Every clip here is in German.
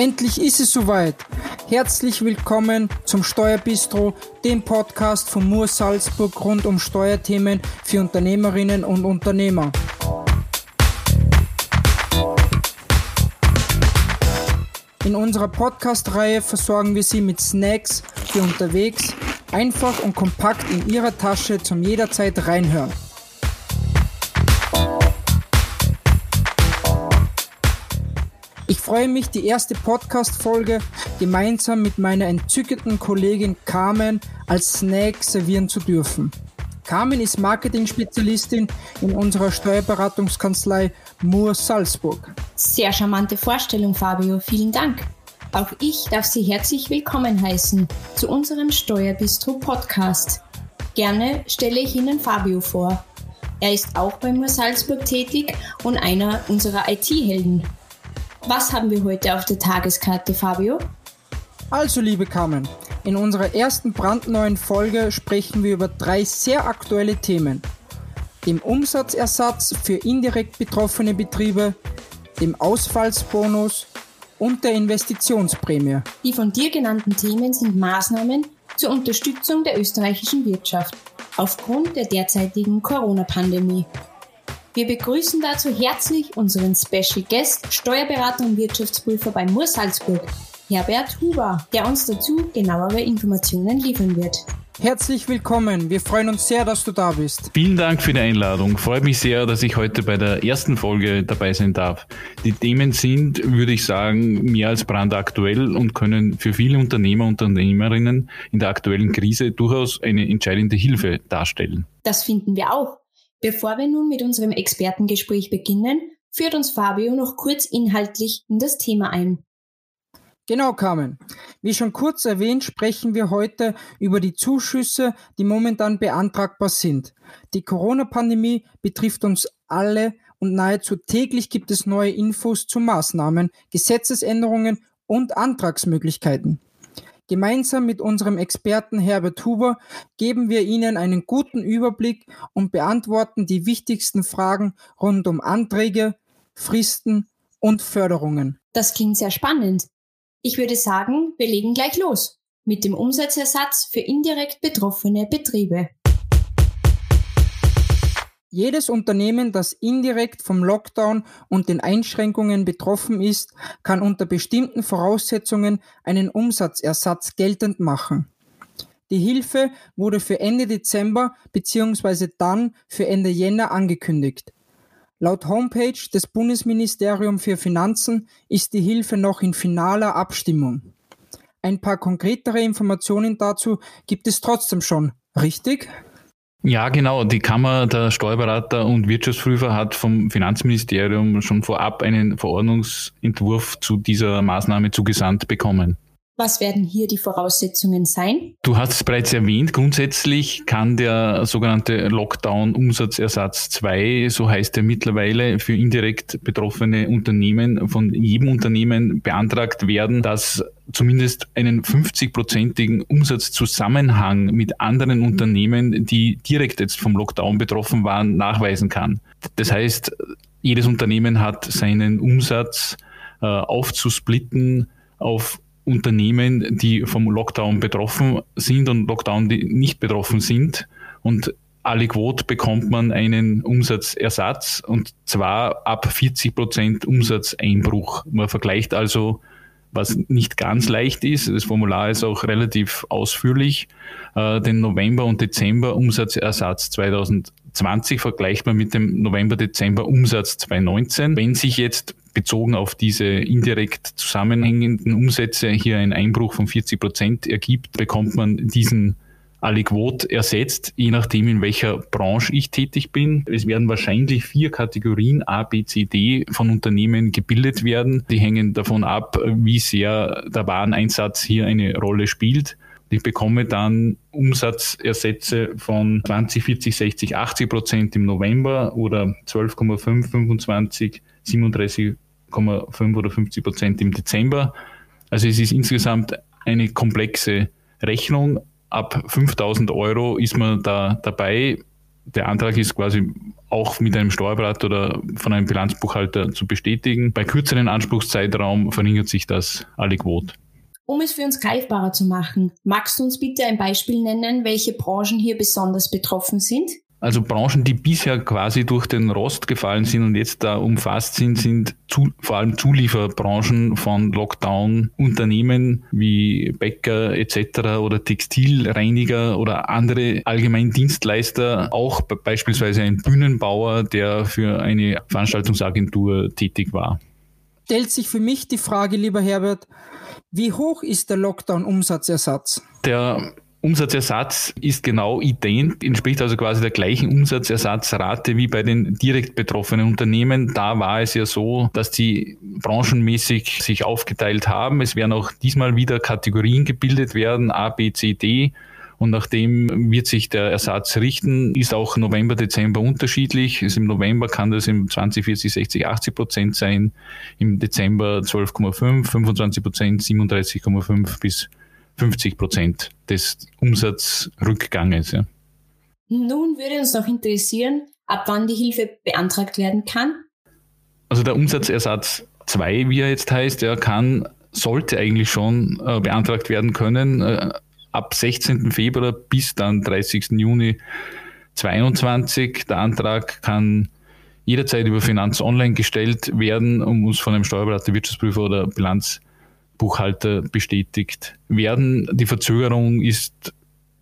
Endlich ist es soweit. Herzlich willkommen zum Steuerbistro, dem Podcast von Mur Salzburg rund um Steuerthemen für Unternehmerinnen und Unternehmer. In unserer Podcast-Reihe versorgen wir Sie mit Snacks für unterwegs, einfach und kompakt in Ihrer Tasche zum jederzeit reinhören. Ich freue mich, die erste Podcast-Folge gemeinsam mit meiner entzückenden Kollegin Carmen als Snack servieren zu dürfen. Carmen ist Marketing-Spezialistin in unserer Steuerberatungskanzlei Moore Salzburg. Sehr charmante Vorstellung, Fabio. Vielen Dank. Auch ich darf Sie herzlich willkommen heißen zu unserem Steuerbistro Podcast. Gerne stelle ich Ihnen Fabio vor. Er ist auch bei Moore Salzburg tätig und einer unserer IT-Helden. Was haben wir heute auf der Tageskarte, Fabio? Also, liebe Carmen, in unserer ersten brandneuen Folge sprechen wir über drei sehr aktuelle Themen. Dem Umsatzersatz für indirekt betroffene Betriebe, dem Ausfallsbonus und der Investitionsprämie. Die von dir genannten Themen sind Maßnahmen zur Unterstützung der österreichischen Wirtschaft aufgrund der derzeitigen Corona-Pandemie. Wir begrüßen dazu herzlich unseren Special Guest, Steuerberater und Wirtschaftsprüfer bei Moor Salzburg, Herbert Huber, der uns dazu genauere Informationen liefern wird. Herzlich willkommen. Wir freuen uns sehr, dass du da bist. Vielen Dank für die Einladung. Freut mich sehr, dass ich heute bei der ersten Folge dabei sein darf. Die Themen sind, würde ich sagen, mehr als brandaktuell und können für viele Unternehmer und Unternehmerinnen in der aktuellen Krise durchaus eine entscheidende Hilfe darstellen. Das finden wir auch. Bevor wir nun mit unserem Expertengespräch beginnen, führt uns Fabio noch kurz inhaltlich in das Thema ein. Genau, Carmen. Wie schon kurz erwähnt, sprechen wir heute über die Zuschüsse, die momentan beantragbar sind. Die Corona-Pandemie betrifft uns alle und nahezu täglich gibt es neue Infos zu Maßnahmen, Gesetzesänderungen und Antragsmöglichkeiten. Gemeinsam mit unserem Experten Herbert Huber geben wir Ihnen einen guten Überblick und beantworten die wichtigsten Fragen rund um Anträge, Fristen und Förderungen. Das klingt sehr spannend. Ich würde sagen, wir legen gleich los mit dem Umsatzersatz für indirekt betroffene Betriebe. Jedes Unternehmen, das indirekt vom Lockdown und den Einschränkungen betroffen ist, kann unter bestimmten Voraussetzungen einen Umsatzersatz geltend machen. Die Hilfe wurde für Ende Dezember bzw. dann für Ende Jänner angekündigt. Laut Homepage des Bundesministerium für Finanzen ist die Hilfe noch in finaler Abstimmung. Ein paar konkretere Informationen dazu gibt es trotzdem schon, richtig? Ja, genau. Die Kammer der Steuerberater und Wirtschaftsprüfer hat vom Finanzministerium schon vorab einen Verordnungsentwurf zu dieser Maßnahme zugesandt bekommen. Was werden hier die Voraussetzungen sein? Du hast es bereits erwähnt, grundsätzlich kann der sogenannte Lockdown-Umsatzersatz 2, so heißt er mittlerweile, für indirekt betroffene Unternehmen von jedem Unternehmen beantragt werden, das zumindest einen 50-prozentigen Umsatzzusammenhang mit anderen Unternehmen, die direkt jetzt vom Lockdown betroffen waren, nachweisen kann. Das heißt, jedes Unternehmen hat seinen Umsatz äh, aufzusplitten auf Unternehmen, die vom Lockdown betroffen sind und Lockdown, die nicht betroffen sind. Und alle Quote bekommt man einen Umsatzersatz und zwar ab 40 Prozent Umsatzeinbruch. Man vergleicht also, was nicht ganz leicht ist. Das Formular ist auch relativ ausführlich. Äh, den November und Dezember Umsatzersatz 2020 vergleicht man mit dem November-Dezember Umsatz 2019. Wenn sich jetzt bezogen auf diese indirekt zusammenhängenden Umsätze hier ein Einbruch von 40 Prozent ergibt, bekommt man diesen Aliquot ersetzt, je nachdem, in welcher Branche ich tätig bin. Es werden wahrscheinlich vier Kategorien A, B, C, D von Unternehmen gebildet werden. Die hängen davon ab, wie sehr der Wareneinsatz hier eine Rolle spielt. Ich bekomme dann Umsatzersätze von 20, 40, 60, 80 Prozent im November oder 12,5, 25, 37,5 oder 50 Prozent im Dezember. Also es ist insgesamt eine komplexe Rechnung. Ab 5000 Euro ist man da dabei. Der Antrag ist quasi auch mit einem Steuerberater oder von einem Bilanzbuchhalter zu bestätigen. Bei kürzeren Anspruchszeitraum verringert sich das alle Quote. Um es für uns greifbarer zu machen, magst du uns bitte ein Beispiel nennen, welche Branchen hier besonders betroffen sind? Also Branchen, die bisher quasi durch den Rost gefallen sind und jetzt da umfasst sind, sind zu, vor allem Zulieferbranchen von Lockdown-Unternehmen wie Bäcker etc. oder Textilreiniger oder andere Allgemeindienstleister, auch beispielsweise ein Bühnenbauer, der für eine Veranstaltungsagentur tätig war. Stellt sich für mich die Frage, lieber Herbert, wie hoch ist der Lockdown-Umsatzersatz? Der Umsatzersatz ist genau ident, entspricht also quasi der gleichen Umsatzersatzrate wie bei den direkt betroffenen Unternehmen. Da war es ja so, dass die branchenmäßig sich aufgeteilt haben. Es werden auch diesmal wieder Kategorien gebildet werden, A, B, C, D. Und nachdem wird sich der Ersatz richten, ist auch November, Dezember unterschiedlich. Also Im November kann das im 20, 40, 60, 80 Prozent sein. Im Dezember 12,5, 25 Prozent, 37,5 bis 50 Prozent des Umsatzrückganges. Ja. Nun würde uns noch interessieren, ab wann die Hilfe beantragt werden kann. Also der Umsatzersatz 2, wie er jetzt heißt, der kann, sollte eigentlich schon äh, beantragt werden können. Äh, ab 16. Februar bis dann 30. Juni 2022. Der Antrag kann jederzeit über Finanz Online gestellt werden und muss von einem Steuerberater, Wirtschaftsprüfer oder Bilanz Buchhalter bestätigt werden. Die Verzögerung ist,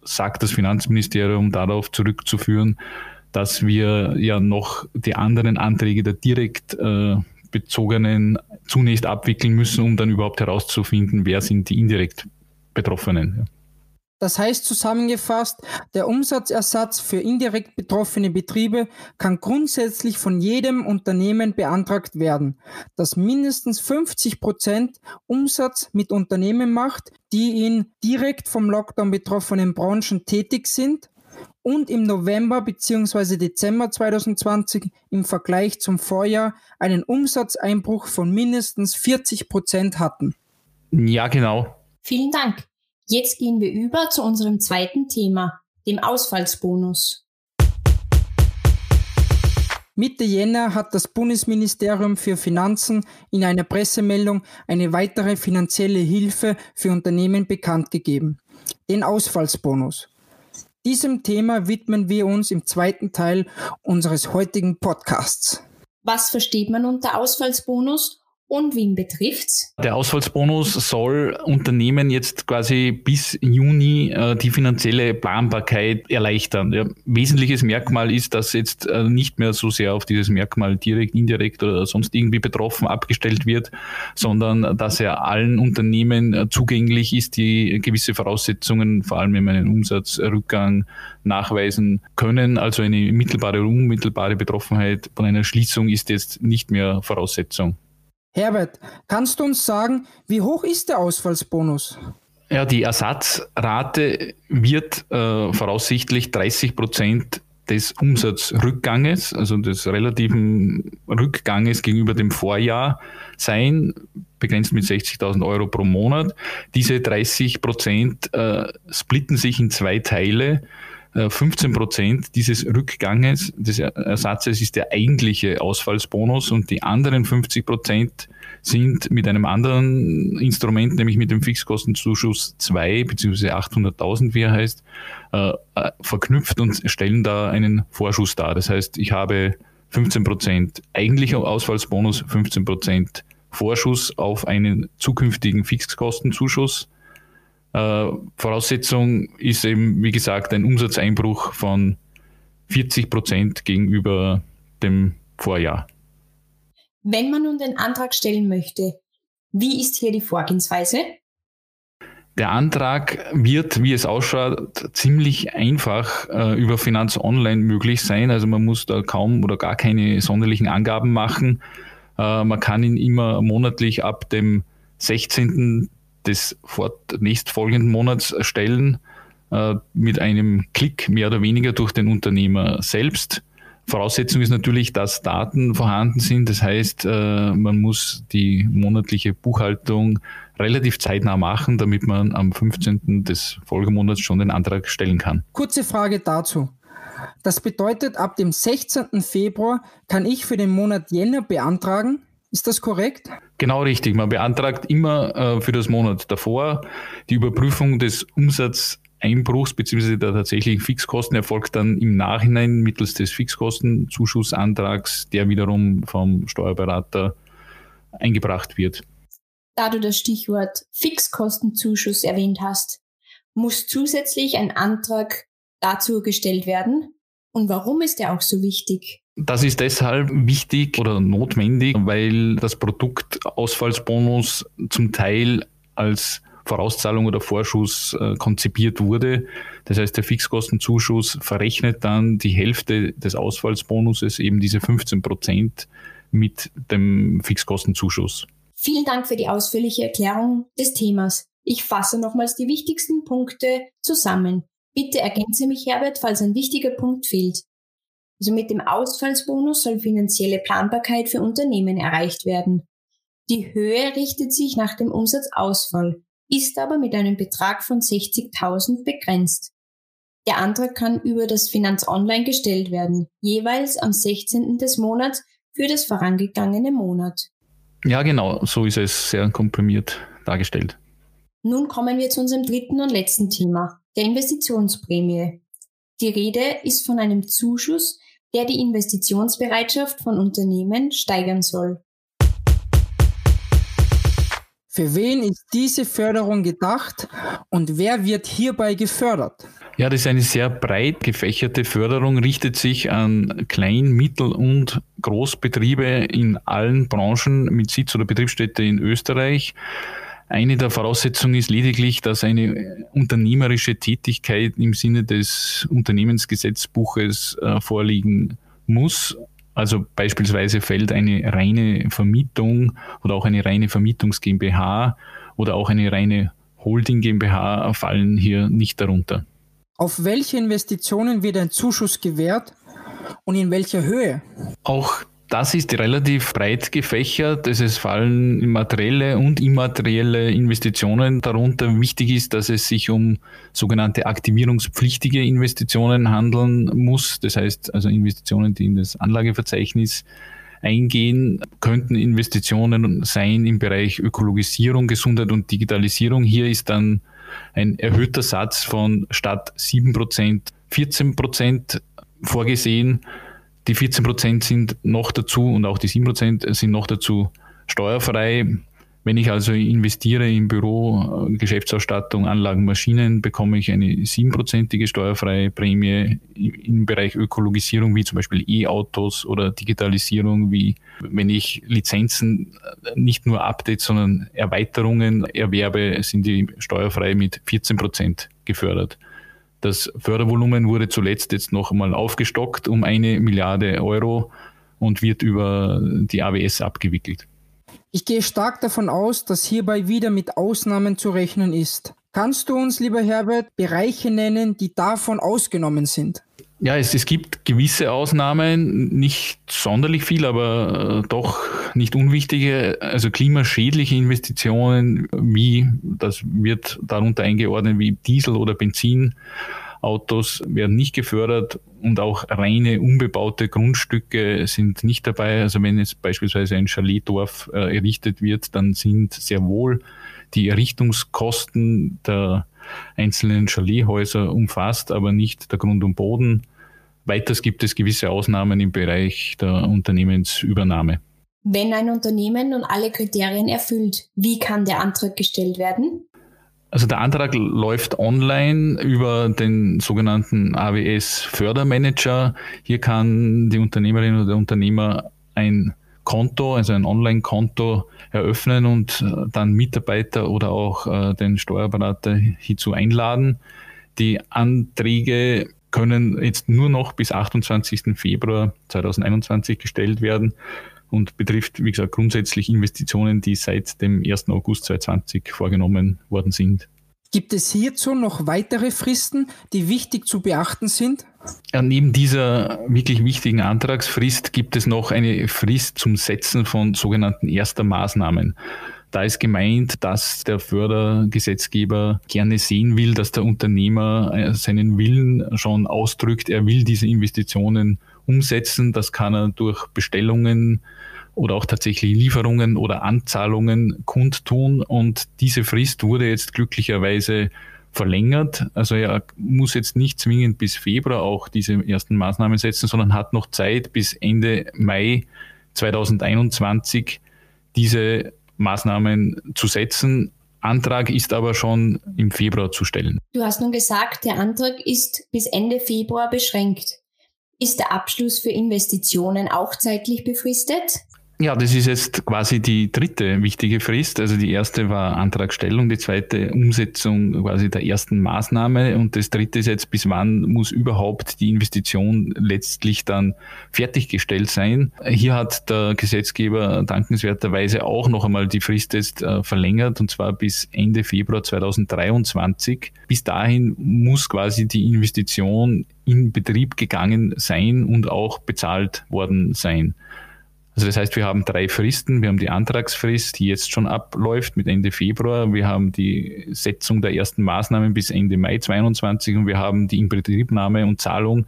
sagt das Finanzministerium, darauf zurückzuführen, dass wir ja noch die anderen Anträge der direkt äh, bezogenen zunächst abwickeln müssen, um dann überhaupt herauszufinden, wer sind die indirekt Betroffenen. Ja. Das heißt zusammengefasst, der Umsatzersatz für indirekt betroffene Betriebe kann grundsätzlich von jedem Unternehmen beantragt werden, das mindestens 50 Prozent Umsatz mit Unternehmen macht, die in direkt vom Lockdown betroffenen Branchen tätig sind und im November bzw. Dezember 2020 im Vergleich zum Vorjahr einen Umsatzeinbruch von mindestens 40 Prozent hatten. Ja, genau. Vielen Dank. Jetzt gehen wir über zu unserem zweiten Thema, dem Ausfallsbonus. Mitte Jänner hat das Bundesministerium für Finanzen in einer Pressemeldung eine weitere finanzielle Hilfe für Unternehmen bekannt gegeben, den Ausfallsbonus. Diesem Thema widmen wir uns im zweiten Teil unseres heutigen Podcasts. Was versteht man unter Ausfallsbonus und wen betrifft's? Der Ausfallsbonus soll Unternehmen jetzt quasi bis Juni äh, die finanzielle Planbarkeit erleichtern. Ja, wesentliches Merkmal ist, dass jetzt äh, nicht mehr so sehr auf dieses Merkmal direkt, indirekt oder sonst irgendwie betroffen abgestellt wird, sondern dass er allen Unternehmen äh, zugänglich ist, die gewisse Voraussetzungen, vor allem wenn einen Umsatzrückgang nachweisen können. Also eine mittelbare oder unmittelbare Betroffenheit von einer Schließung ist jetzt nicht mehr Voraussetzung. Herbert, kannst du uns sagen, wie hoch ist der Ausfallsbonus? Ja, die Ersatzrate wird äh, voraussichtlich 30 Prozent des Umsatzrückganges, also des relativen Rückganges gegenüber dem Vorjahr sein, begrenzt mit 60.000 Euro pro Monat. Diese 30 Prozent äh, splitten sich in zwei Teile. 15 äh, Prozent dieses Rückganges des Ersatzes ist der eigentliche Ausfallsbonus und die anderen 50 Prozent sind mit einem anderen Instrument, nämlich mit dem Fixkostenzuschuss 2 bzw. 800.000, wie er heißt, äh, äh, verknüpft und stellen da einen Vorschuss dar. Das heißt, ich habe 15 Prozent eigentlicher Ausfallsbonus, 15 Prozent Vorschuss auf einen zukünftigen Fixkostenzuschuss äh, Voraussetzung ist eben, wie gesagt, ein Umsatzeinbruch von 40 Prozent gegenüber dem Vorjahr. Wenn man nun den Antrag stellen möchte, wie ist hier die Vorgehensweise? Der Antrag wird, wie es ausschaut, ziemlich einfach äh, über Finanz Online möglich sein. Also man muss da kaum oder gar keine sonderlichen Angaben machen. Äh, man kann ihn immer monatlich ab dem 16 des nächstfolgenden Monats erstellen, äh, mit einem Klick mehr oder weniger durch den Unternehmer selbst. Voraussetzung ist natürlich, dass Daten vorhanden sind. Das heißt, äh, man muss die monatliche Buchhaltung relativ zeitnah machen, damit man am 15. des Folgemonats schon den Antrag stellen kann. Kurze Frage dazu. Das bedeutet, ab dem 16. Februar kann ich für den Monat Jänner beantragen. Ist das korrekt? Genau richtig. Man beantragt immer äh, für das Monat davor. Die Überprüfung des Umsatzeinbruchs bzw. der tatsächlichen Fixkosten erfolgt dann im Nachhinein mittels des Fixkostenzuschussantrags, der wiederum vom Steuerberater eingebracht wird. Da du das Stichwort Fixkostenzuschuss erwähnt hast, muss zusätzlich ein Antrag dazu gestellt werden. Und warum ist der auch so wichtig? Das ist deshalb wichtig oder notwendig, weil das Produkt Ausfallsbonus zum Teil als Vorauszahlung oder Vorschuss äh, konzipiert wurde. Das heißt, der Fixkostenzuschuss verrechnet dann die Hälfte des Ausfallsbonuses, eben diese 15 Prozent, mit dem Fixkostenzuschuss. Vielen Dank für die ausführliche Erklärung des Themas. Ich fasse nochmals die wichtigsten Punkte zusammen. Bitte ergänze mich, Herbert, falls ein wichtiger Punkt fehlt. Also mit dem Ausfallsbonus soll finanzielle Planbarkeit für Unternehmen erreicht werden. Die Höhe richtet sich nach dem Umsatzausfall, ist aber mit einem Betrag von 60.000 begrenzt. Der Antrag kann über das Finanz Online gestellt werden, jeweils am 16. des Monats für das vorangegangene Monat. Ja, genau, so ist es sehr komprimiert dargestellt. Nun kommen wir zu unserem dritten und letzten Thema, der Investitionsprämie. Die Rede ist von einem Zuschuss, der die Investitionsbereitschaft von Unternehmen steigern soll. Für wen ist diese Förderung gedacht und wer wird hierbei gefördert? Ja, das ist eine sehr breit gefächerte Förderung, richtet sich an Klein-, Mittel- und Großbetriebe in allen Branchen mit Sitz oder Betriebsstätte in Österreich. Eine der Voraussetzungen ist lediglich, dass eine unternehmerische Tätigkeit im Sinne des Unternehmensgesetzbuches äh, vorliegen muss. Also beispielsweise fällt eine reine Vermietung oder auch eine reine Vermietungs GmbH oder auch eine reine Holding GmbH fallen hier nicht darunter. Auf welche Investitionen wird ein Zuschuss gewährt und in welcher Höhe? Auch das ist relativ breit gefächert. Es fallen materielle und immaterielle Investitionen darunter. Wichtig ist, dass es sich um sogenannte aktivierungspflichtige Investitionen handeln muss. Das heißt also Investitionen, die in das Anlageverzeichnis eingehen, könnten Investitionen sein im Bereich Ökologisierung, Gesundheit und Digitalisierung. Hier ist dann ein erhöhter Satz von statt 7% 14% vorgesehen. Die 14 Prozent sind noch dazu und auch die 7 Prozent sind noch dazu steuerfrei. Wenn ich also investiere im Büro, äh, Geschäftsausstattung, Anlagen, Maschinen, bekomme ich eine siebenprozentige steuerfreie Prämie im Bereich Ökologisierung, wie zum Beispiel E-Autos oder Digitalisierung, wie wenn ich Lizenzen äh, nicht nur Updates, sondern Erweiterungen erwerbe, sind die steuerfrei mit 14 Prozent gefördert. Das Fördervolumen wurde zuletzt jetzt noch einmal aufgestockt um eine Milliarde Euro und wird über die AWS abgewickelt. Ich gehe stark davon aus, dass hierbei wieder mit Ausnahmen zu rechnen ist. Kannst du uns, lieber Herbert, Bereiche nennen, die davon ausgenommen sind? Ja, es, es gibt gewisse Ausnahmen, nicht sonderlich viel, aber äh, doch nicht unwichtige, also klimaschädliche Investitionen, wie, das wird darunter eingeordnet, wie Diesel- oder Benzinautos werden nicht gefördert und auch reine unbebaute Grundstücke sind nicht dabei. Also wenn jetzt beispielsweise ein Chaletdorf äh, errichtet wird, dann sind sehr wohl die Errichtungskosten der einzelnen Chalethäuser umfasst, aber nicht der Grund und Boden. Weiters gibt es gewisse Ausnahmen im Bereich der Unternehmensübernahme. Wenn ein Unternehmen nun alle Kriterien erfüllt, wie kann der Antrag gestellt werden? Also der Antrag läuft online über den sogenannten AWS Fördermanager. Hier kann die Unternehmerin oder der Unternehmer ein Konto, also ein Online-Konto eröffnen und äh, dann Mitarbeiter oder auch äh, den Steuerberater hierzu einladen. Die Anträge können jetzt nur noch bis 28. Februar 2021 gestellt werden und betrifft, wie gesagt, grundsätzlich Investitionen, die seit dem 1. August 2020 vorgenommen worden sind. Gibt es hierzu noch weitere Fristen, die wichtig zu beachten sind? Ja, neben dieser wirklich wichtigen Antragsfrist gibt es noch eine Frist zum Setzen von sogenannten erster Maßnahmen. Da ist gemeint, dass der Fördergesetzgeber gerne sehen will, dass der Unternehmer äh, seinen Willen schon ausdrückt. Er will diese Investitionen umsetzen. Das kann er durch Bestellungen oder auch tatsächlich Lieferungen oder Anzahlungen kundtun. Und diese Frist wurde jetzt glücklicherweise verlängert. Also er muss jetzt nicht zwingend bis Februar auch diese ersten Maßnahmen setzen, sondern hat noch Zeit bis Ende Mai 2021 diese Maßnahmen zu setzen. Antrag ist aber schon im Februar zu stellen. Du hast nun gesagt, der Antrag ist bis Ende Februar beschränkt. Ist der Abschluss für Investitionen auch zeitlich befristet? Ja, das ist jetzt quasi die dritte wichtige Frist. Also die erste war Antragstellung, die zweite Umsetzung quasi der ersten Maßnahme und das dritte ist jetzt, bis wann muss überhaupt die Investition letztlich dann fertiggestellt sein. Hier hat der Gesetzgeber dankenswerterweise auch noch einmal die Frist jetzt äh, verlängert und zwar bis Ende Februar 2023. Bis dahin muss quasi die Investition in Betrieb gegangen sein und auch bezahlt worden sein. Also das heißt, wir haben drei Fristen. Wir haben die Antragsfrist, die jetzt schon abläuft mit Ende Februar. Wir haben die Setzung der ersten Maßnahmen bis Ende Mai 2022 und wir haben die Inbetriebnahme und Zahlung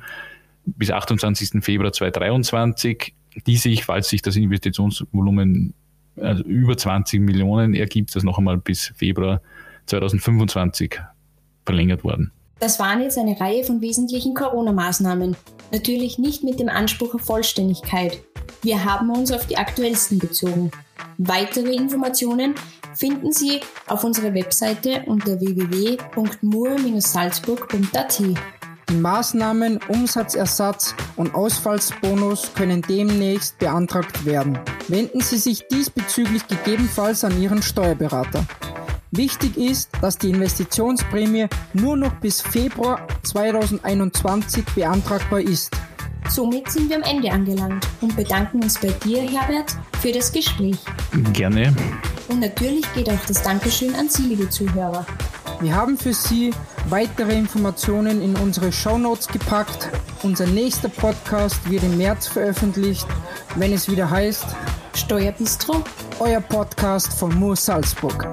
bis 28. Februar 2023, die sich, falls sich das Investitionsvolumen also über 20 Millionen ergibt, das noch einmal bis Februar 2025 verlängert worden. Das waren jetzt eine Reihe von wesentlichen Corona-Maßnahmen. Natürlich nicht mit dem Anspruch auf Vollständigkeit. Wir haben uns auf die aktuellsten bezogen. Weitere Informationen finden Sie auf unserer Webseite unter www.mur-salzburg.at. Die Maßnahmen Umsatzersatz und Ausfallsbonus können demnächst beantragt werden. Wenden Sie sich diesbezüglich gegebenenfalls an Ihren Steuerberater. Wichtig ist, dass die Investitionsprämie nur noch bis Februar 2021 beantragbar ist. Somit sind wir am Ende angelangt und bedanken uns bei dir, Herbert, für das Gespräch. Gerne. Und natürlich geht auch das Dankeschön an Sie, liebe Zuhörer. Wir haben für Sie weitere Informationen in unsere Shownotes gepackt. Unser nächster Podcast wird im März veröffentlicht, wenn es wieder heißt Steuerbistro, euer Podcast von Mur Salzburg.